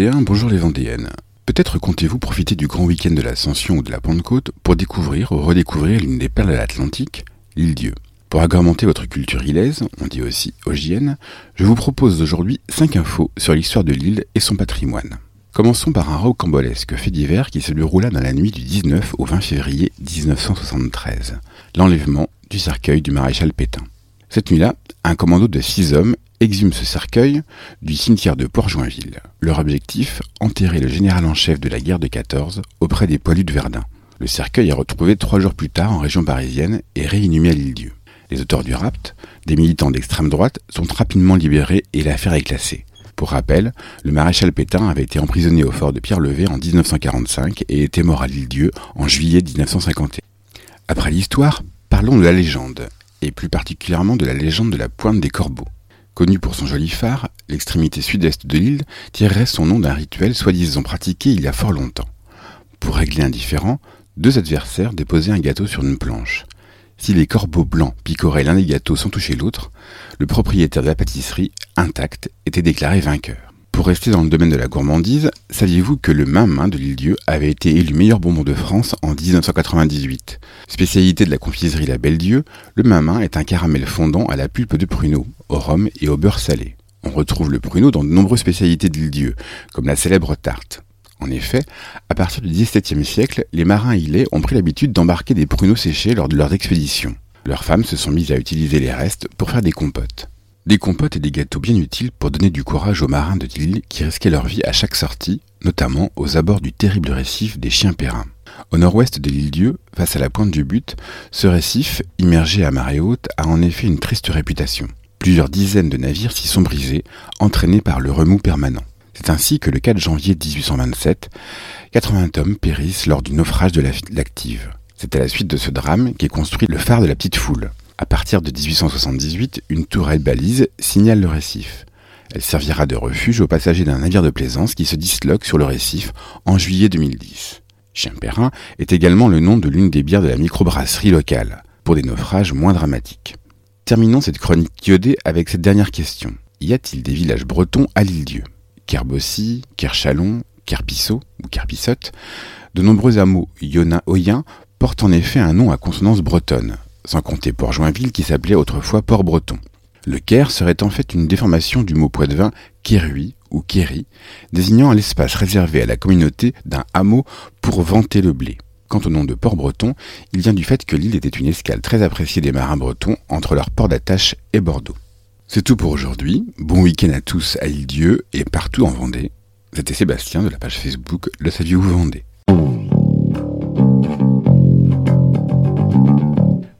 Bonjour les Vendéennes. Peut-être comptez-vous profiter du grand week-end de l'Ascension ou de la Pentecôte pour découvrir ou redécouvrir l'une des perles de l'Atlantique, l'île Dieu. Pour agrémenter votre culture ilaise, on dit aussi ogienne, je vous propose aujourd'hui 5 infos sur l'histoire de l'île et son patrimoine. Commençons par un rocambolesque fait divers qui se déroula dans la nuit du 19 au 20 février 1973, l'enlèvement du cercueil du maréchal Pétain. Cette nuit-là, un commando de six hommes exhume ce cercueil du cimetière de Port-Joinville. Leur objectif, enterrer le général en chef de la guerre de 14 auprès des poilus de Verdun. Le cercueil est retrouvé trois jours plus tard en région parisienne et réinhumé à l'île-dieu. Les auteurs du rapt, des militants d'extrême droite, sont rapidement libérés et l'affaire est classée. Pour rappel, le maréchal Pétain avait été emprisonné au fort de Pierre-Levé en 1945 et était mort à l'île-dieu en juillet 1951. Après l'histoire, parlons de la légende, et plus particulièrement de la légende de la pointe des corbeaux. Connu pour son joli phare, l'extrémité sud-est de l'île tirerait son nom d'un rituel soi-disant pratiqué il y a fort longtemps. Pour régler un différend, deux adversaires déposaient un gâteau sur une planche. Si les corbeaux blancs picoraient l'un des gâteaux sans toucher l'autre, le propriétaire de la pâtisserie, intact, était déclaré vainqueur. Pour rester dans le domaine de la gourmandise, saviez-vous que le main de l'île-dieu avait été élu meilleur bonbon de France en 1998 Spécialité de la confiserie La Belle Dieu, le main est un caramel fondant à la pulpe de pruneau, au rhum et au beurre salé. On retrouve le pruneau dans de nombreuses spécialités de l'île-dieu, comme la célèbre tarte. En effet, à partir du XVIIe siècle, les marins îlets ont pris l'habitude d'embarquer des pruneaux séchés lors de leurs expéditions. Leurs femmes se sont mises à utiliser les restes pour faire des compotes. Des compotes et des gâteaux bien utiles pour donner du courage aux marins de l'île qui risquaient leur vie à chaque sortie, notamment aux abords du terrible récif des Chiens Périns. Au nord-ouest de l'île Dieu, face à la pointe du but, ce récif, immergé à marée haute, a en effet une triste réputation. Plusieurs dizaines de navires s'y sont brisés, entraînés par le remous permanent. C'est ainsi que le 4 janvier 1827, 80 hommes périssent lors du naufrage de l'Active. C'est à la suite de ce drame qu'est construit le phare de la Petite Foule. À partir de 1878, une tourelle balise signale le récif. Elle servira de refuge aux passagers d'un navire de plaisance qui se disloque sur le récif en juillet 2010. Chien-Perrin est également le nom de l'une des bières de la microbrasserie locale, pour des naufrages moins dramatiques. Terminons cette chronique iodée avec cette dernière question. Y a-t-il des villages bretons à l'île-dieu Kerbossy, Kerchalon, Kerpissot ou Kerpissotte? De nombreux hameaux yona-oyens portent en effet un nom à consonance bretonne, sans compter Port-Joinville qui s'appelait autrefois Port-Breton. Le Caire serait en fait une déformation du mot poitevin Kerui ou Kerry, désignant l'espace réservé à la communauté d'un hameau pour vanter le blé. Quant au nom de Port-Breton, il vient du fait que l'île était une escale très appréciée des marins bretons entre leur port d'attache et Bordeaux. C'est tout pour aujourd'hui. Bon week-end à tous à Île-Dieu et partout en Vendée. C'était Sébastien de la page Facebook Le Saviez-vous Vendée.